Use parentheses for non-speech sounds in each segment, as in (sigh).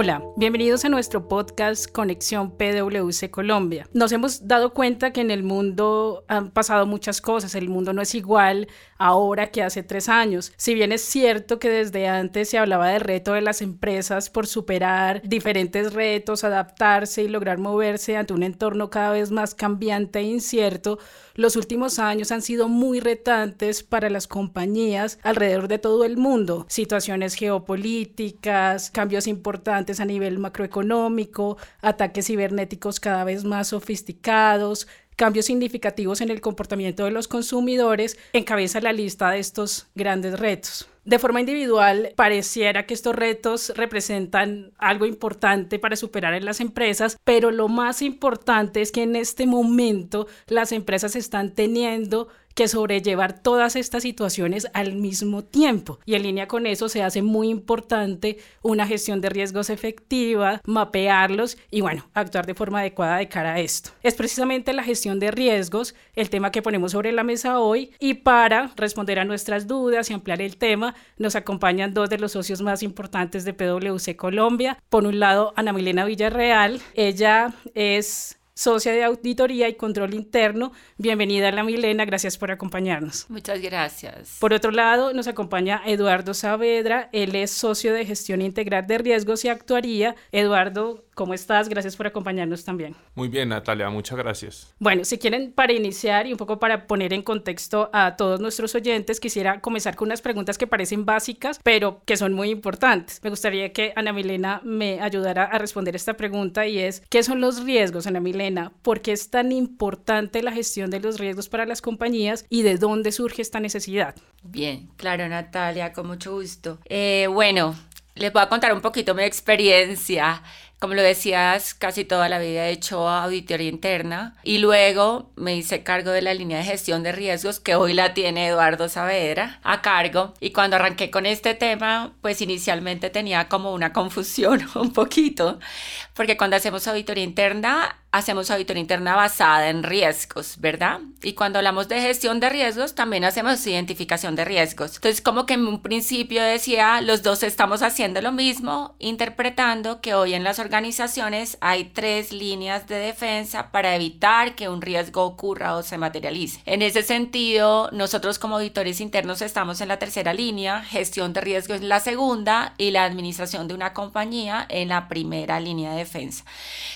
Hola, bienvenidos a nuestro podcast Conexión PwC Colombia. Nos hemos dado cuenta que en el mundo han pasado muchas cosas, el mundo no es igual ahora que hace tres años. Si bien es cierto que desde antes se hablaba del reto de las empresas por superar diferentes retos, adaptarse y lograr moverse ante un entorno cada vez más cambiante e incierto, los últimos años han sido muy retantes para las compañías alrededor de todo el mundo. Situaciones geopolíticas, cambios importantes a nivel macroeconómico, ataques cibernéticos cada vez más sofisticados, cambios significativos en el comportamiento de los consumidores, encabeza la lista de estos grandes retos. De forma individual, pareciera que estos retos representan algo importante para superar en las empresas, pero lo más importante es que en este momento las empresas están teniendo que sobrellevar todas estas situaciones al mismo tiempo. Y en línea con eso se hace muy importante una gestión de riesgos efectiva, mapearlos y bueno, actuar de forma adecuada de cara a esto. Es precisamente la gestión de riesgos el tema que ponemos sobre la mesa hoy y para responder a nuestras dudas y ampliar el tema nos acompañan dos de los socios más importantes de PwC Colombia. Por un lado, Ana Milena Villarreal. Ella es socia de auditoría y control interno. Bienvenida, la Milena, gracias por acompañarnos. Muchas gracias. Por otro lado, nos acompaña Eduardo Saavedra, él es socio de gestión integral de riesgos y actuaría. Eduardo, ¿Cómo estás? Gracias por acompañarnos también. Muy bien, Natalia, muchas gracias. Bueno, si quieren, para iniciar y un poco para poner en contexto a todos nuestros oyentes, quisiera comenzar con unas preguntas que parecen básicas, pero que son muy importantes. Me gustaría que Ana Milena me ayudara a responder esta pregunta y es, ¿qué son los riesgos, Ana Milena? ¿Por qué es tan importante la gestión de los riesgos para las compañías y de dónde surge esta necesidad? Bien, claro, Natalia, con mucho gusto. Eh, bueno, les voy a contar un poquito mi experiencia como lo decías, casi toda la vida he hecho auditoría interna y luego me hice cargo de la línea de gestión de riesgos que hoy la tiene Eduardo Saavedra a cargo. Y cuando arranqué con este tema, pues inicialmente tenía como una confusión (laughs) un poquito, porque cuando hacemos auditoría interna, hacemos auditoría interna basada en riesgos, ¿verdad? Y cuando hablamos de gestión de riesgos, también hacemos identificación de riesgos. Entonces, como que en un principio decía, los dos estamos haciendo lo mismo, interpretando que hoy en las organizaciones hay tres líneas de defensa para evitar que un riesgo ocurra o se materialice. En ese sentido, nosotros como auditores internos estamos en la tercera línea, gestión de riesgo en la segunda y la administración de una compañía en la primera línea de defensa.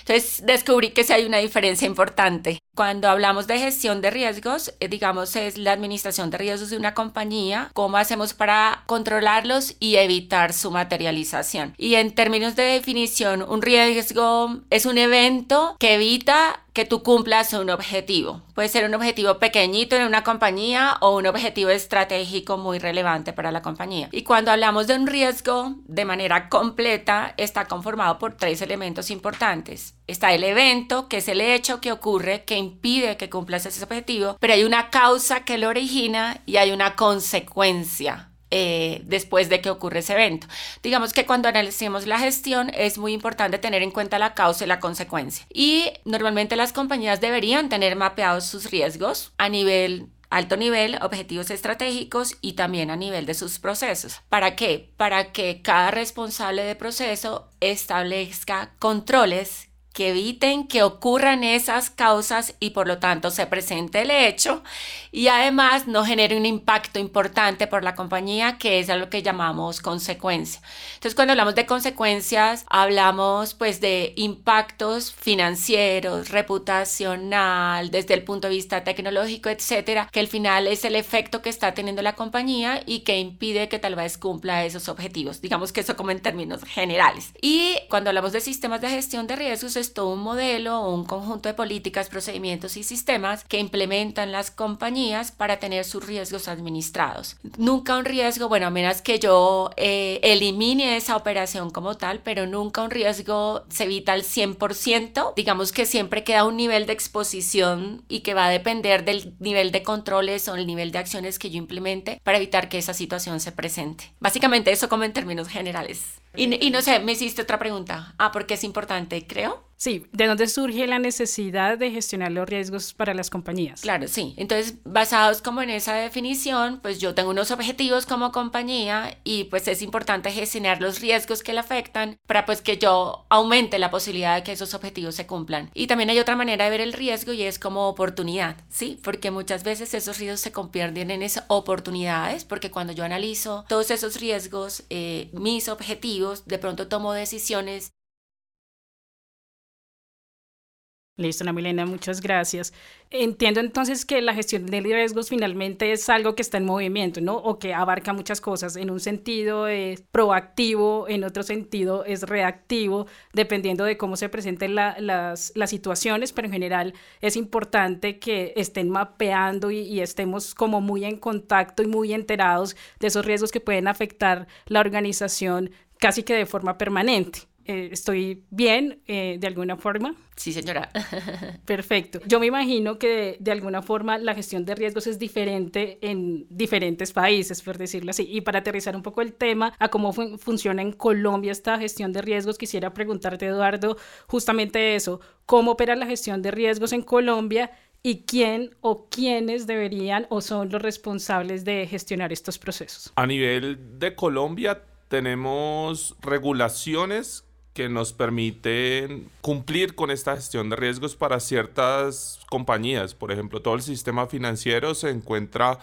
Entonces, descubrí que si hay una diferencia importante. Cuando hablamos de gestión de riesgos, eh, digamos, es la administración de riesgos de una compañía, cómo hacemos para controlarlos y evitar su materialización. Y en términos de definición, un riesgo es un evento que evita que tú cumplas un objetivo. Puede ser un objetivo pequeñito en una compañía o un objetivo estratégico muy relevante para la compañía. Y cuando hablamos de un riesgo de manera completa, está conformado por tres elementos importantes. Está el evento, que es el hecho que ocurre que impide que cumplas ese objetivo, pero hay una causa que lo origina y hay una consecuencia eh, después de que ocurre ese evento. Digamos que cuando analicemos la gestión es muy importante tener en cuenta la causa y la consecuencia. Y normalmente las compañías deberían tener mapeados sus riesgos a nivel alto nivel, objetivos estratégicos y también a nivel de sus procesos. ¿Para qué? Para que cada responsable de proceso establezca controles que eviten que ocurran esas causas y por lo tanto se presente el hecho y además no genere un impacto importante por la compañía que es a lo que llamamos consecuencia. Entonces cuando hablamos de consecuencias hablamos pues de impactos financieros, reputacional, desde el punto de vista tecnológico, etcétera, que al final es el efecto que está teniendo la compañía y que impide que tal vez cumpla esos objetivos. Digamos que eso como en términos generales. Y cuando hablamos de sistemas de gestión de riesgos todo un modelo o un conjunto de políticas, procedimientos y sistemas que implementan las compañías para tener sus riesgos administrados. Nunca un riesgo, bueno, a menos que yo eh, elimine esa operación como tal, pero nunca un riesgo se evita al 100%. Digamos que siempre queda un nivel de exposición y que va a depender del nivel de controles o el nivel de acciones que yo implemente para evitar que esa situación se presente. Básicamente eso como en términos generales. Y, y no sé, me hiciste otra pregunta. Ah, porque es importante, creo. Sí, ¿de dónde surge la necesidad de gestionar los riesgos para las compañías? Claro, sí. Entonces, basados como en esa definición, pues yo tengo unos objetivos como compañía y pues es importante gestionar los riesgos que le afectan para pues que yo aumente la posibilidad de que esos objetivos se cumplan. Y también hay otra manera de ver el riesgo y es como oportunidad, ¿sí? Porque muchas veces esos riesgos se convierten en esas oportunidades porque cuando yo analizo todos esos riesgos, eh, mis objetivos, de pronto tomo decisiones Listo, Ana Milena, muchas gracias. Entiendo entonces que la gestión de riesgos finalmente es algo que está en movimiento, ¿no? O que abarca muchas cosas. En un sentido es proactivo, en otro sentido es reactivo, dependiendo de cómo se presenten las, las, situaciones, pero en general es importante que estén mapeando y, y estemos como muy en contacto y muy enterados de esos riesgos que pueden afectar la organización casi que de forma permanente. Eh, estoy bien eh, de alguna forma. Sí, señora. (laughs) Perfecto. Yo me imagino que de, alguna forma la gestión de riesgos es diferente en diferentes países, por decirlo así. Y para aterrizar un poco el tema a cómo funciona en Colombia esta gestión de riesgos, quisiera preguntarte, Eduardo, justamente eso, ¿cómo opera la gestión de riesgos en Colombia y quién o quiénes deberían o son los responsables de gestionar estos procesos? A nivel de Colombia tenemos regulaciones que nos permiten cumplir con esta gestión de riesgos para ciertas compañías. Por ejemplo, todo el sistema financiero se encuentra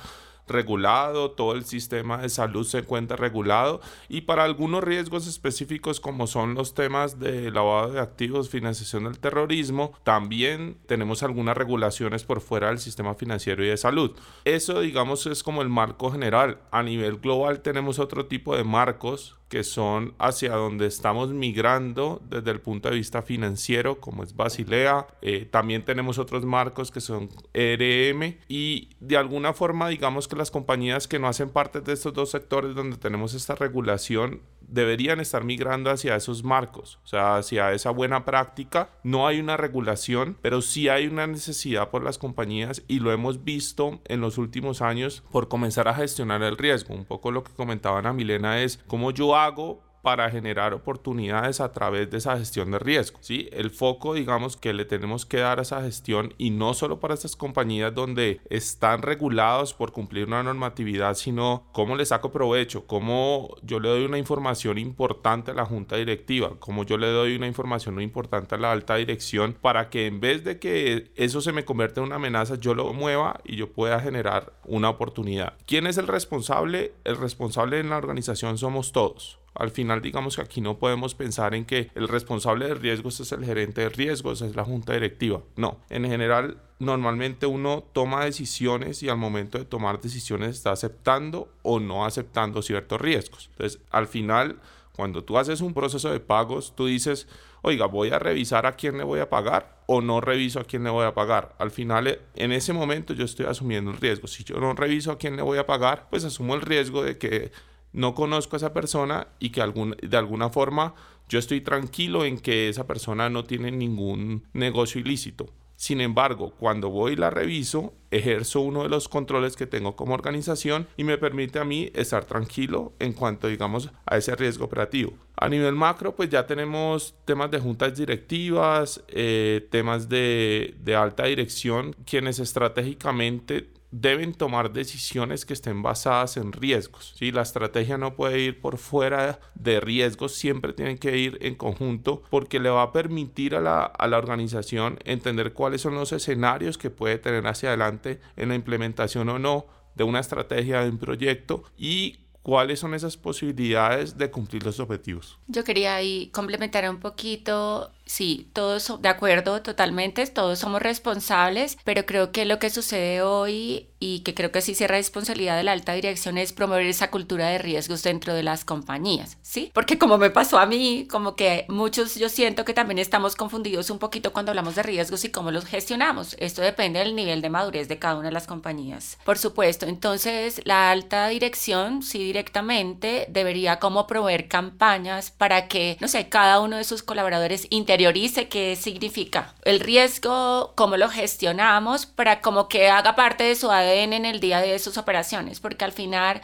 regulado, todo el sistema de salud se encuentra regulado y para algunos riesgos específicos como son los temas de lavado de activos, financiación del terrorismo, también tenemos algunas regulaciones por fuera del sistema financiero y de salud. Eso digamos es como el marco general. A nivel global tenemos otro tipo de marcos que son hacia donde estamos migrando desde el punto de vista financiero, como es Basilea. Eh, también tenemos otros marcos que son ERM y de alguna forma digamos que las compañías que no hacen parte de estos dos sectores donde tenemos esta regulación deberían estar migrando hacia esos marcos, o sea, hacia esa buena práctica. No hay una regulación, pero sí hay una necesidad por las compañías y lo hemos visto en los últimos años por comenzar a gestionar el riesgo. Un poco lo que comentaban a Milena es cómo yo hago para generar oportunidades a través de esa gestión de riesgo. ¿sí? El foco, digamos, que le tenemos que dar a esa gestión y no solo para estas compañías donde están regulados por cumplir una normatividad, sino cómo le saco provecho, cómo yo le doy una información importante a la junta directiva, cómo yo le doy una información importante a la alta dirección para que en vez de que eso se me convierta en una amenaza, yo lo mueva y yo pueda generar una oportunidad. ¿Quién es el responsable? El responsable en la organización somos todos. Al final, digamos que aquí no podemos pensar en que el responsable de riesgos es el gerente de riesgos, es la junta directiva. No, en general, normalmente uno toma decisiones y al momento de tomar decisiones está aceptando o no aceptando ciertos riesgos. Entonces, al final, cuando tú haces un proceso de pagos, tú dices, oiga, voy a revisar a quién le voy a pagar o no reviso a quién le voy a pagar. Al final, en ese momento yo estoy asumiendo el riesgo. Si yo no reviso a quién le voy a pagar, pues asumo el riesgo de que no conozco a esa persona y que de alguna forma yo estoy tranquilo en que esa persona no tiene ningún negocio ilícito. Sin embargo, cuando voy y la reviso, ejerzo uno de los controles que tengo como organización y me permite a mí estar tranquilo en cuanto, digamos, a ese riesgo operativo. A nivel macro, pues ya tenemos temas de juntas directivas, eh, temas de, de alta dirección, quienes estratégicamente deben tomar decisiones que estén basadas en riesgos. La estrategia no puede ir por fuera de riesgos, siempre tienen que ir en conjunto porque le va a permitir a la, a la organización entender cuáles son los escenarios que puede tener hacia adelante en la implementación o no de una estrategia de un proyecto y cuáles son esas posibilidades de cumplir los objetivos. Yo quería ahí complementar un poquito sí, todos de acuerdo totalmente, todos somos responsables, pero creo que lo que sucede hoy y que creo que sí será responsabilidad de la alta dirección es promover esa cultura de riesgos dentro de las compañías, ¿sí? Porque como me pasó a mí, como que muchos yo siento que también estamos confundidos un poquito cuando hablamos de riesgos y cómo los gestionamos. Esto depende del nivel de madurez de cada una de las compañías. Por supuesto, entonces la alta dirección sí directamente debería como promover campañas para que, no sé, cada uno de sus colaboradores inter interiorice qué significa el riesgo, cómo lo gestionamos, para como que haga parte de su ADN en el día de sus operaciones, porque al final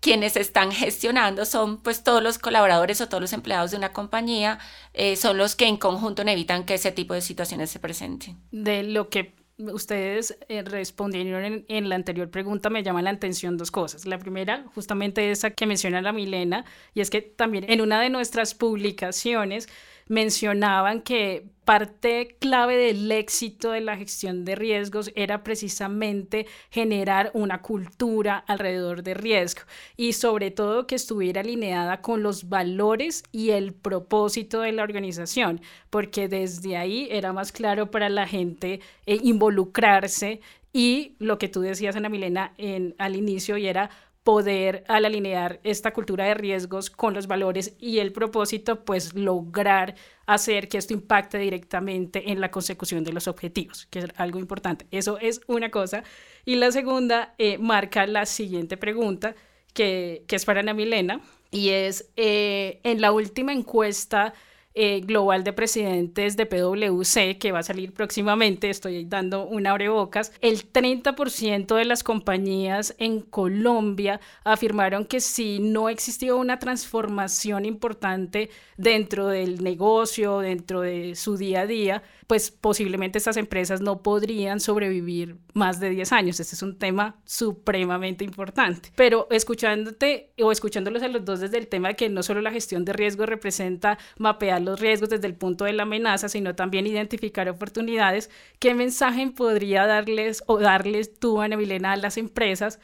quienes están gestionando son pues todos los colaboradores o todos los empleados de una compañía, eh, son los que en conjunto evitan que ese tipo de situaciones se presenten. De lo que ustedes eh, respondieron en, la anterior pregunta, me llaman la atención dos cosas. La primera, justamente esa que menciona la Milena, y es que también en una de nuestras publicaciones mencionaban que parte clave del éxito de la gestión de riesgos era precisamente generar una cultura alrededor de riesgo y sobre todo que estuviera alineada con los valores y el propósito de la organización, porque desde ahí era más claro para la gente eh, involucrarse y lo que tú decías, Ana Milena, en, al inicio, y era poder al alinear esta cultura de riesgos con los valores y el propósito, pues lograr hacer que esto impacte directamente en la consecución de los objetivos, que es algo importante. Eso es una cosa. Y la segunda eh, marca la siguiente pregunta, que, que, es para Ana Milena, y es, eh, en la última encuesta eh, global de presidentes de PwC, que va a salir próximamente, estoy dando un abrebocas, el 30% de las compañías en Colombia afirmaron que si no existía una transformación importante dentro del negocio, dentro de su día a día, pues posiblemente estas empresas no podrían sobrevivir más de 10 años. Este es un tema supremamente importante. Pero escuchándote o escuchándolos a los dos desde el tema de que no solo la gestión de riesgo representa mapear los riesgos desde el punto de la amenaza, sino también identificar oportunidades, ¿qué mensaje podría darles o darles tú, Ana Milena, a las empresas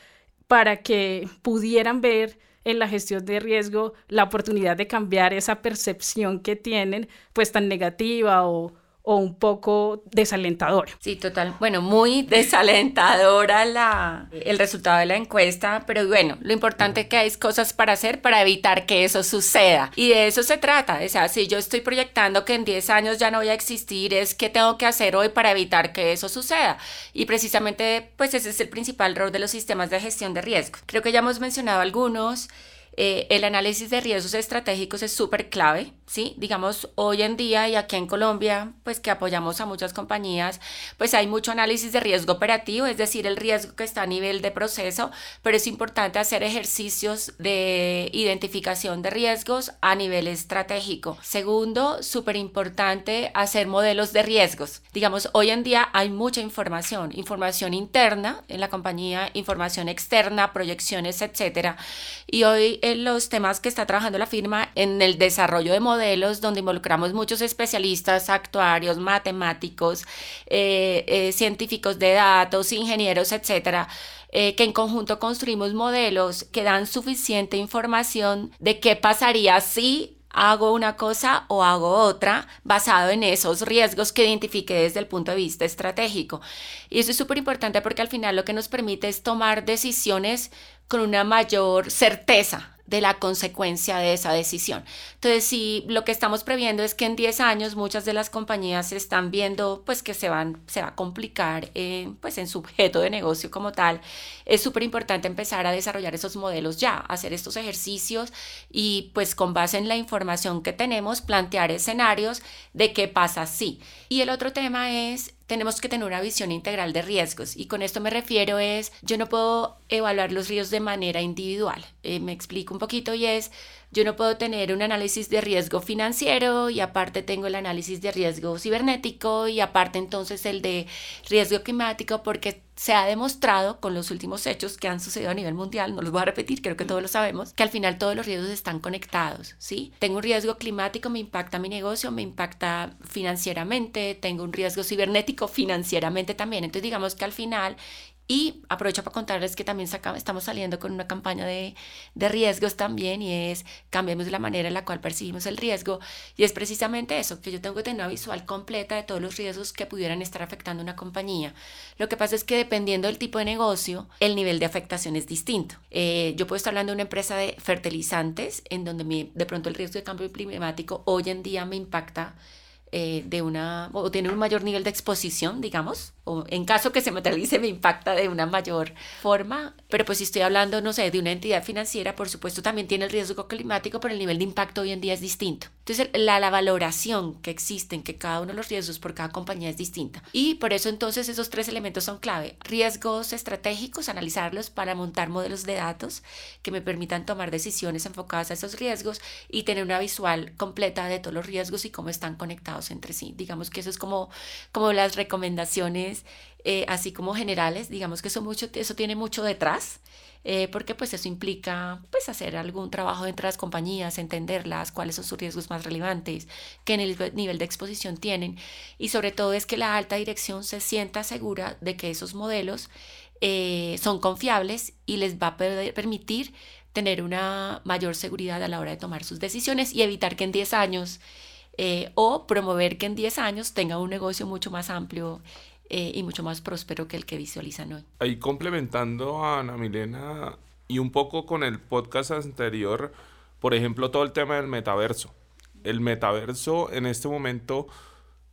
para que pudieran ver en la gestión de riesgo la oportunidad de cambiar esa percepción que tienen pues tan negativa o, o un poco desalentadora. Sí, total. Bueno, muy desalentadora la, el resultado de la encuesta, pero bueno, lo importante es que hay cosas para hacer para evitar que eso suceda. Y de eso se trata. O sea, si yo estoy proyectando que en 10 años ya no voy a existir, es qué tengo que hacer hoy para evitar que eso suceda. Y precisamente, pues ese es el principal rol de los sistemas de gestión de riesgo. Creo que ya hemos mencionado algunos. Eh, el análisis de riesgos estratégicos es súper clave, ¿sí? Digamos, hoy en día y aquí en Colombia, pues que apoyamos a muchas compañías, pues hay mucho análisis de riesgo operativo, es decir, el riesgo que está a nivel de proceso, pero es importante hacer ejercicios de identificación de riesgos a nivel estratégico. Segundo, súper importante hacer modelos de riesgos. Digamos, hoy en día hay mucha información, información interna en la compañía, información externa, proyecciones, etcétera. Y hoy los temas que está trabajando la firma en el desarrollo de modelos, donde involucramos muchos especialistas, actuarios, matemáticos, eh, eh, científicos de datos, ingenieros, etcétera. Eh, que en conjunto construimos modelos que dan suficiente información de qué pasaría si hago una cosa o hago otra basado en esos riesgos que identifique desde el punto de vista estratégico. Y eso es súper importante porque al final lo que nos permite es tomar decisiones con una mayor certeza de la consecuencia de esa decisión. Entonces, si lo que estamos previendo es que en 10 años muchas de las compañías están viendo pues que se, van, se va a complicar eh, pues en su objeto de negocio como tal, es súper importante empezar a desarrollar esos modelos ya, hacer estos ejercicios y pues con base en la información que tenemos, plantear escenarios de qué pasa si. Y el otro tema es tenemos que tener una visión integral de riesgos y con esto me refiero es, yo no puedo evaluar los riesgos de manera individual. Eh, me explico un poquito y es, yo no puedo tener un análisis de riesgo financiero y aparte tengo el análisis de riesgo cibernético y aparte entonces el de riesgo climático porque se ha demostrado con los últimos hechos que han sucedido a nivel mundial, no los voy a repetir, creo que todos lo sabemos, que al final todos los riesgos están conectados, ¿sí? Tengo un riesgo climático, me impacta mi negocio, me impacta financieramente, tengo un riesgo cibernético financieramente también, entonces digamos que al final y aprovecho para contarles que también estamos saliendo con una campaña de, de, riesgos también y es cambiemos la manera en la cual percibimos el riesgo y es precisamente eso, que yo tengo que tener una visual completa de todos los riesgos que pudieran estar afectando una compañía. Lo que pasa es que dependiendo del tipo de negocio, el nivel de afectación es distinto. Eh, yo puedo estar hablando de una empresa de fertilizantes en donde de pronto el riesgo de cambio climático hoy en día me impacta eh, de una, o tiene un mayor nivel de exposición, digamos, o en caso que se materialice me impacta de una mayor forma. Pero pues si estoy hablando, no sé, de una entidad financiera, por supuesto también tiene el riesgo climático, pero el nivel de impacto hoy en día es distinto. Entonces la, la valoración que existe en que cada uno de los riesgos por cada compañía es distinta. Y por eso entonces esos tres elementos son clave. Riesgos estratégicos, analizarlos para montar modelos de datos que me permitan tomar decisiones enfocadas a esos riesgos y tener una visual completa de todos los riesgos y cómo están conectados entre sí. Digamos que eso es como, como las recomendaciones eh, así como generales, digamos que eso, tiene mucho detrás, eh, porque pues eso implica pues hacer algún trabajo entre las compañías, entenderlas, cuáles son sus riesgos más relevantes, qué nivel de exposición tienen y sobre todo es que la alta dirección se sienta segura de que esos modelos eh, son confiables y les va a permitir tener una mayor seguridad a la hora de tomar sus decisiones y evitar que en 10 años o promover que en 10 años tenga un negocio mucho más amplio eh, y mucho más próspero que el que visualizan hoy. Ahí complementando a Ana Milena y un poco con el podcast anterior, por ejemplo, todo el tema del metaverso. El metaverso en este momento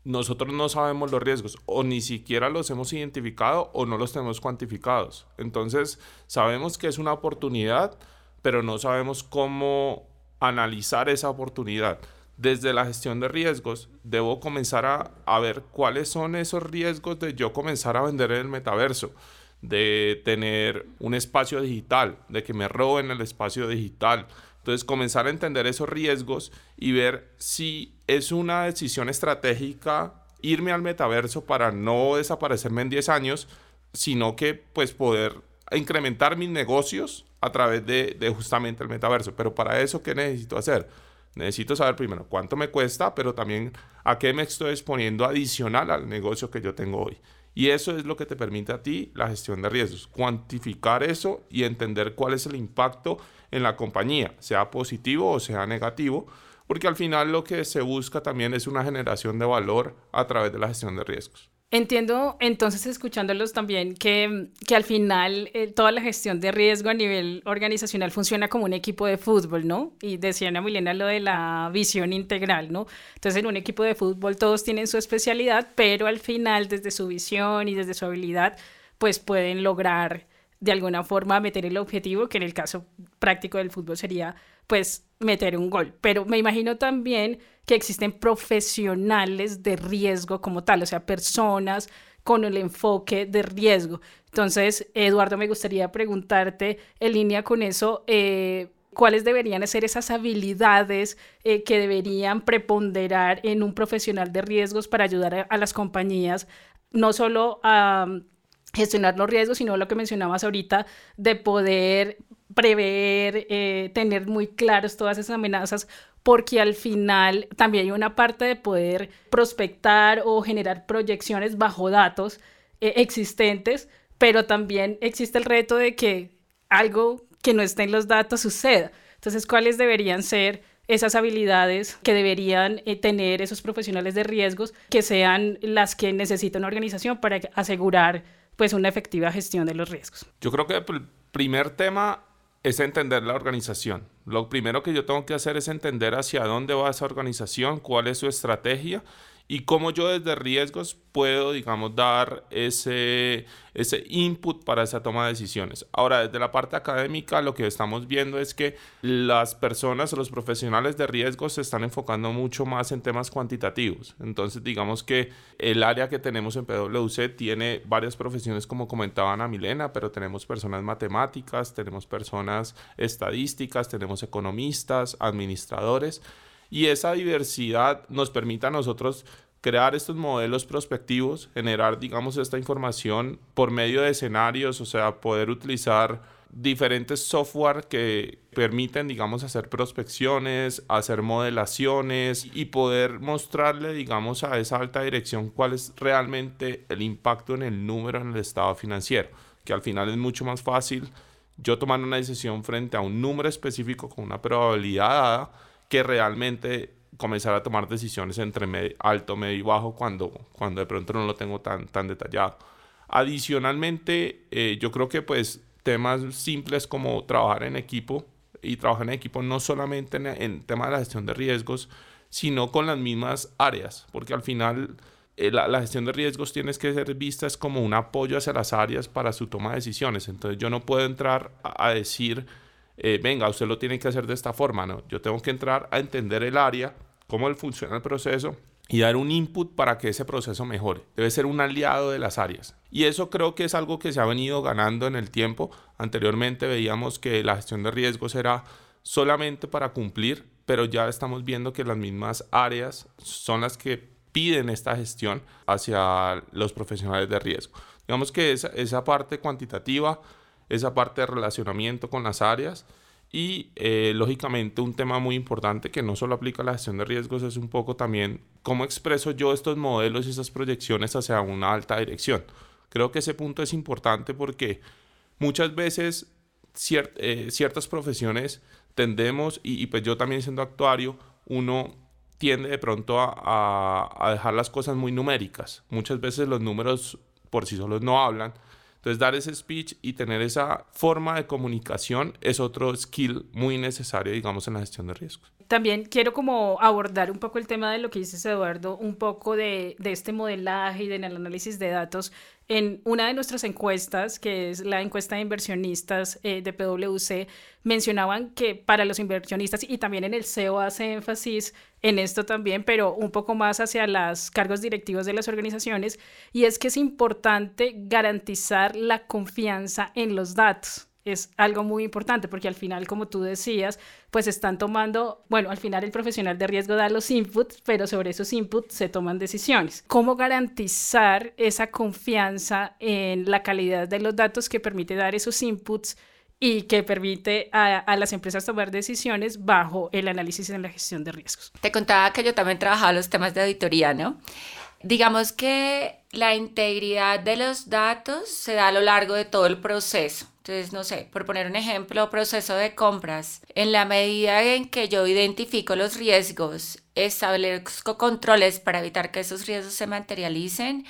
nosotros no sabemos los riesgos o ni siquiera los hemos identificado o no los tenemos cuantificados. Entonces sabemos que es una oportunidad, pero no sabemos cómo analizar esa oportunidad desde la gestión de riesgos, debo comenzar a, ver cuáles son esos riesgos de yo comenzar a vender en el metaverso, de tener un espacio digital, de que me roben el espacio digital. Entonces, comenzar a entender esos riesgos y ver si es una decisión estratégica irme al metaverso para no desaparecerme en 10 años, sino que pues poder incrementar mis negocios a través de, de justamente el metaverso. Pero para eso, ¿qué necesito hacer? Necesito saber primero cuánto me cuesta, pero también a qué me estoy exponiendo adicional al negocio que yo tengo hoy. Y eso es lo que te permite a ti la gestión de riesgos, cuantificar eso y entender cuál es el impacto en la compañía, sea positivo o sea negativo, porque al final lo que se busca también es una generación de valor a través de la gestión de riesgos. Entiendo entonces escuchándolos también que, que al final eh, toda la gestión de riesgo a nivel organizacional funciona como un equipo de fútbol, ¿no? Y decía Ana Milena lo de la visión integral, ¿no? Entonces en un equipo de fútbol todos tienen su especialidad, pero al final desde su visión y desde su habilidad pues pueden lograr de alguna forma meter el objetivo, que en el caso práctico del fútbol sería pues meter un gol. Pero me imagino también que existen profesionales de riesgo como tal, o sea, personas con el enfoque de riesgo. Entonces, Eduardo, me gustaría preguntarte en línea con eso, eh, ¿cuáles deberían ser esas habilidades eh, que deberían preponderar en un profesional de riesgos para ayudar a, las compañías, no solo a gestionar los riesgos, sino lo que mencionabas ahorita, de poder prever, eh, tener muy claros todas esas amenazas, porque al final también hay una parte de poder prospectar o generar proyecciones bajo datos eh, existentes, pero también existe el reto de que algo que no esté en los datos suceda. Entonces, ¿cuáles deberían ser esas habilidades que deberían eh, tener esos profesionales de riesgos que sean las que necesita una organización para asegurar pues una efectiva gestión de los riesgos? Yo creo que el primer tema es entender la organización. Lo primero que yo tengo que hacer es entender hacia dónde va esa organización, cuál es su estrategia y cómo yo desde riesgos puedo, digamos, dar ese, ese input para esa toma de decisiones. Ahora, desde la parte académica, lo que estamos viendo es que las personas los profesionales de riesgos se están enfocando mucho más en temas cuantitativos. Entonces, digamos que el área que tenemos en PwC tiene varias profesiones, como comentaban a Milena, pero tenemos personas matemáticas, tenemos personas estadísticas, tenemos economistas, administradores y esa diversidad nos permite a nosotros crear estos modelos prospectivos, generar, digamos, esta información por medio de escenarios, o sea, poder utilizar diferentes software que permiten, digamos, hacer prospecciones, hacer modelaciones y poder mostrarle, digamos, a esa alta dirección cuál es realmente el impacto en el número en el estado financiero, que al final es mucho más fácil yo tomar una decisión frente a un número específico con una probabilidad dada que realmente comenzar a tomar decisiones entre alto, medio y bajo cuando, cuando de pronto no lo tengo tan, tan detallado. Adicionalmente, eh, yo creo que pues temas simples como trabajar en equipo y trabajar en equipo no solamente en, en tema de la gestión de riesgos, sino con las mismas áreas, porque al final eh, la, gestión de riesgos tiene que ser vista como un apoyo hacia las áreas para su toma de decisiones. Entonces yo no puedo entrar a, decir, eh, venga, usted lo tiene que hacer de esta forma, ¿no? Yo tengo que entrar a entender el área, cómo funciona el proceso y dar un input para que ese proceso mejore. Debe ser un aliado de las áreas. Y eso creo que es algo que se ha venido ganando en el tiempo. Anteriormente veíamos que la gestión de riesgos era solamente para cumplir, pero ya estamos viendo que las mismas áreas son las que piden esta gestión hacia los profesionales de riesgo. Digamos que esa, esa parte cuantitativa, esa parte de relacionamiento con las áreas y eh, lógicamente un tema muy importante que no solo aplica a la gestión de riesgos es un poco también cómo expreso yo estos modelos y esas proyecciones hacia una alta dirección. Creo que ese punto es importante porque muchas veces eh, ciertas profesiones tendemos, y, y, pues yo también siendo actuario, uno tiende de pronto a, dejar las cosas muy numéricas. Muchas veces los números por sí solos no hablan. Entonces dar ese speech y tener esa forma de comunicación es otro skill muy necesario, digamos, en la gestión de riesgos. También quiero como abordar un poco el tema de lo que dices, Eduardo, un poco de, de este modelaje y del análisis de datos en una de nuestras encuestas, que es la encuesta de inversionistas eh, de PwC, mencionaban que para los inversionistas, y también en el CEO hace énfasis en esto también, pero un poco más hacia los cargos directivos de las organizaciones, y es que es importante garantizar la confianza en los datos es algo muy importante porque al final, como tú decías, pues están tomando, bueno, al final el profesional de riesgo da los inputs, pero sobre esos inputs se toman decisiones. ¿Cómo garantizar esa confianza en la calidad de los datos que permite dar esos inputs? y que permite a, a, las empresas tomar decisiones bajo el análisis en la gestión de riesgos. Te contaba que yo también trabajaba los temas de auditoría, ¿no? Digamos que la integridad de los datos se da a lo largo de todo el proceso. Entonces, no sé, por poner un ejemplo, proceso de compras. En la medida en que yo identifico los riesgos, establezco controles para evitar que esos riesgos se materialicen,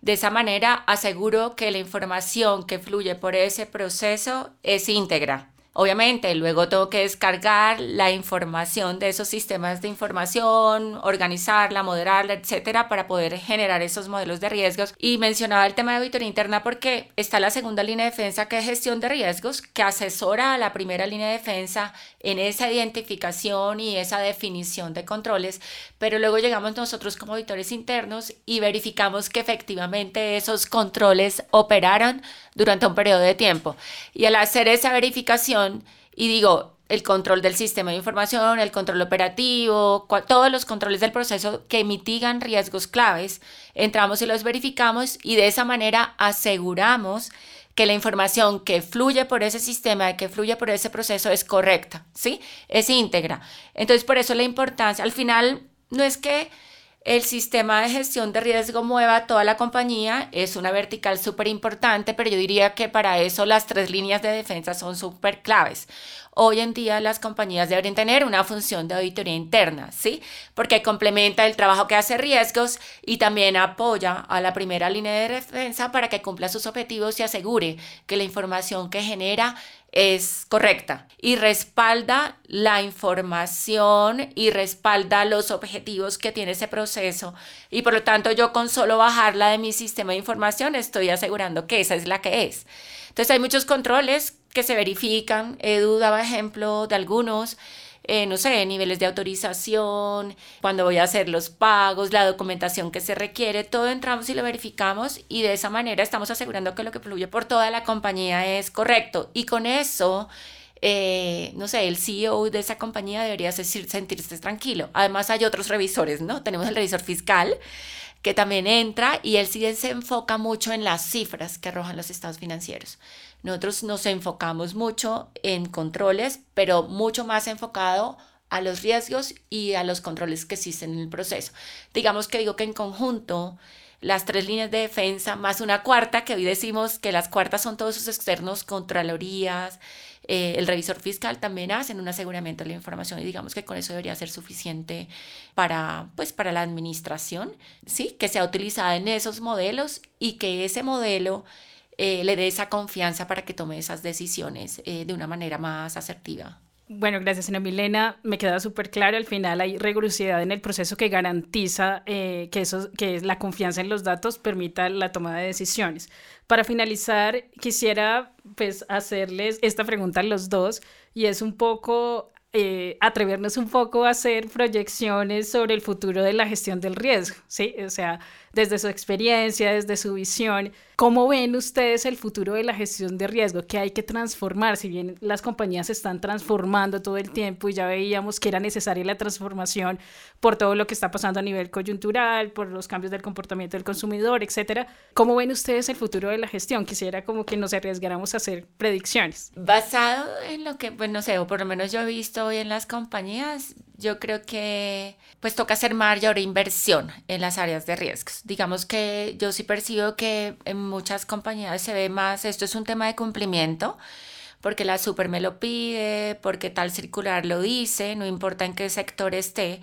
de esa manera aseguro que la información que fluye por ese proceso es íntegra. Obviamente, luego tengo que descargar la información de esos sistemas de información, organizarla, moderarla, etcétera, para poder generar esos modelos de riesgos. Y mencionaba el tema de auditoría interna porque está la segunda línea de defensa que es gestión de riesgos, que asesora a la primera línea de defensa en esa identificación y esa definición de controles, pero luego llegamos nosotros como auditores internos y verificamos que efectivamente esos controles operaron durante un periodo de tiempo. Y al hacer esa verificación, y digo, el control del sistema de información, el control operativo, todos los controles del proceso que mitigan riesgos claves, entramos y los verificamos y de esa manera aseguramos que la información que fluye por ese sistema, que fluye por ese proceso es correcta, ¿sí? Es íntegra. Entonces, por eso la importancia, al final, no es que el sistema de gestión de riesgo mueva toda la compañía, es una vertical súper importante, pero yo diría que para eso las tres líneas de defensa son súper claves. Hoy en día las compañías deberían tener una función de auditoría interna, ¿sí? Porque complementa el trabajo que hace riesgos y también apoya a la primera línea de defensa para que cumpla sus objetivos y asegure que la información que genera es correcta y respalda la información y respalda los objetivos que tiene ese proceso y por lo tanto yo con solo bajarla de mi sistema de información estoy asegurando que esa es la que es. Entonces hay muchos controles que se verifican. Edu daba ejemplo de algunos. Eh, no sé, niveles de autorización, cuando voy a hacer los pagos, la documentación que se requiere, todo entramos y lo verificamos y de esa manera estamos asegurando que lo que fluye por toda la compañía es correcto. Y con eso, eh, no sé, el CEO de esa compañía debería sentirse tranquilo. Además hay otros revisores, ¿no? Tenemos el revisor fiscal que también entra y él sí se enfoca mucho en las cifras que arrojan los estados financieros. Nosotros nos enfocamos mucho en controles, pero mucho más enfocado a los riesgos y a los controles que existen en el proceso. Digamos que digo que en conjunto las tres líneas de defensa más una cuarta, que hoy decimos que las cuartas son todos sus externos, contralorías, eh, el revisor fiscal también hacen un aseguramiento de la información y digamos que con eso debería ser suficiente para, pues, para la administración, ¿sí? que sea utilizada en esos modelos y que ese modelo eh, le dé esa confianza para que tome esas decisiones eh, de una manera más asertiva. Bueno, gracias, Ana Milena. Me queda súper claro. Al final hay rigurosidad en el proceso que garantiza eh, que, eso, que la confianza en los datos permita la toma de decisiones. Para finalizar, quisiera pues hacerles esta pregunta a los dos y es un poco eh, atrevernos un poco a hacer proyecciones sobre el futuro de la gestión del riesgo, ¿sí? O sea, desde su experiencia, desde su visión, ¿cómo ven ustedes el futuro de la gestión de riesgo? que hay que transformar? Si bien las compañías se están transformando todo el tiempo y ya veíamos que era necesaria la transformación por todo lo que está pasando a nivel coyuntural, por los cambios del comportamiento del consumidor, etcétera, ¿cómo ven ustedes el futuro de la gestión? Quisiera como que nos arriesgáramos a hacer predicciones. Basado en lo que, pues no sé, o por lo menos yo he visto hoy en las compañías, yo creo que pues toca hacer mayor inversión en las áreas de riesgos. Digamos que yo sí percibo que en muchas compañías se ve más, esto es un tema de cumplimiento, porque la super me lo pide, porque tal circular lo dice, no importa en qué sector esté.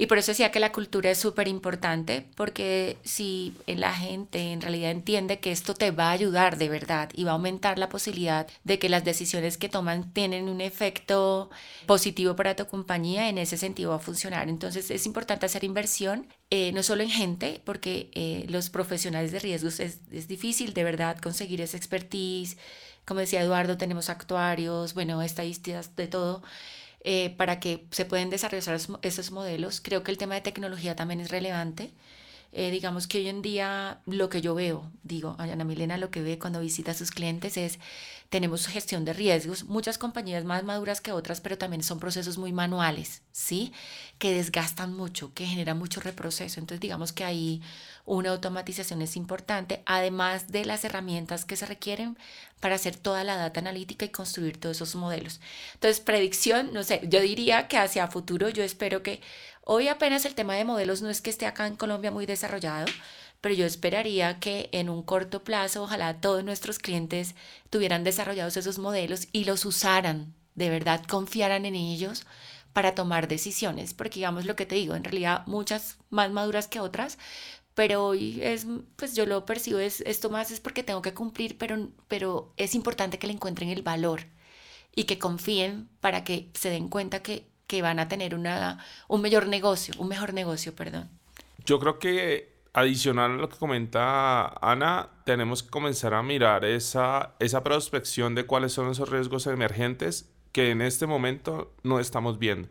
Y por eso decía que la cultura es súper importante, porque si la gente en realidad entiende que esto te va a ayudar de verdad y va a aumentar la posibilidad de que las decisiones que toman tienen un efecto positivo para tu compañía, en ese sentido va a funcionar. Entonces es importante hacer inversión, eh, no solo en gente, porque eh, los profesionales de riesgos es, es difícil de verdad conseguir esa expertise. Como decía Eduardo, tenemos actuarios, bueno, estadísticas de todo. Eh, para que se puedan desarrollar esos modelos. Creo que el tema de tecnología también es relevante. Eh, digamos que hoy en día lo que yo veo, digo, Ana Milena lo que ve cuando visita a sus clientes es tenemos gestión de riesgos, muchas compañías más maduras que otras, pero también son procesos muy manuales, ¿sí? Que desgastan mucho, que generan mucho reproceso. Entonces, digamos que ahí una automatización es importante, además de las herramientas que se requieren para hacer toda la data analítica y construir todos esos modelos. Entonces, predicción, no sé, yo diría que hacia futuro yo espero que hoy apenas el tema de modelos no es que esté acá en Colombia muy desarrollado, pero yo esperaría que en un corto plazo, ojalá todos nuestros clientes tuvieran desarrollados esos modelos y los usaran, de verdad confiaran en ellos para tomar decisiones, porque digamos lo que te digo, en realidad muchas más maduras que otras, pero hoy es, pues yo lo percibo, es, esto más es porque tengo que cumplir, pero, pero es importante que le encuentren el valor y que confíen para que se den cuenta que, que van a tener una, un mejor negocio, un mejor negocio, perdón. Yo creo que adicional a lo que comenta Ana, tenemos que comenzar a mirar esa, esa prospección de cuáles son esos riesgos emergentes que en este momento no estamos viendo.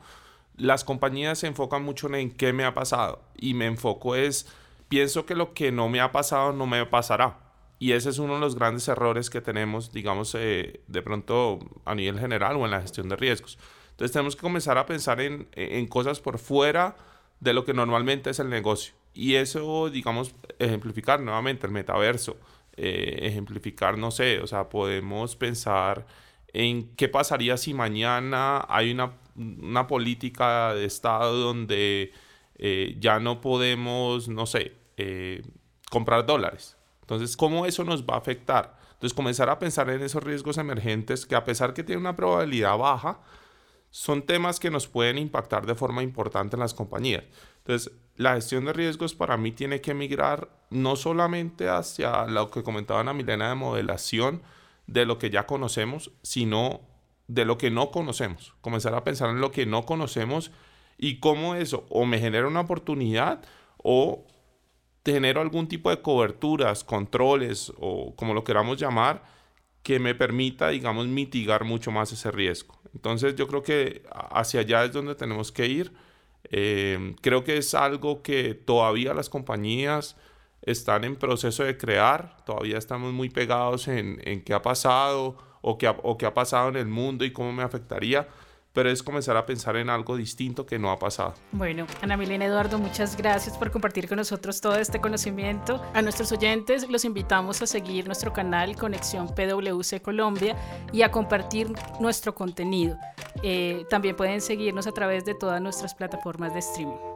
Las compañías se enfocan mucho en qué me ha pasado y me enfoco es, pienso que lo que no me ha pasado no me pasará. Y ese es uno de los grandes errores que tenemos, digamos, eh, de pronto a nivel general o en la gestión de riesgos. Entonces tenemos que comenzar a pensar en, en cosas por fuera de lo que normalmente es el negocio. Y eso, digamos, ejemplificar nuevamente el metaverso, eh, ejemplificar, no sé, o sea, podemos pensar en qué pasaría si mañana hay una, una política de Estado donde eh, ya no podemos, no sé, eh, comprar dólares. Entonces, ¿cómo eso nos va a afectar? Entonces, comenzar a pensar en esos riesgos emergentes que a pesar que tienen una probabilidad baja, son temas que nos pueden impactar de forma importante en las compañías. Entonces, la gestión de riesgos para mí tiene que migrar no solamente hacia lo que comentaba Ana Milena de modelación de lo que ya conocemos, sino de lo que no conocemos. Comenzar a pensar en lo que no conocemos y cómo eso o me genera una oportunidad o genero algún tipo de coberturas, controles o como lo queramos llamar, que me permita, digamos, mitigar mucho más ese riesgo. Entonces yo creo que hacia allá es donde tenemos que ir. Eh, creo que es algo que todavía las compañías están en proceso de crear, todavía estamos muy pegados en, en qué ha pasado o qué o qué ha pasado en el mundo y cómo me afectaría pero es comenzar a pensar en algo distinto que no ha pasado. Bueno, Ana Milena Eduardo, muchas gracias por compartir con nosotros todo este conocimiento. A nuestros oyentes los invitamos a seguir nuestro canal Conexión PwC Colombia y a compartir nuestro contenido. Eh, también pueden seguirnos a través de todas nuestras plataformas de streaming.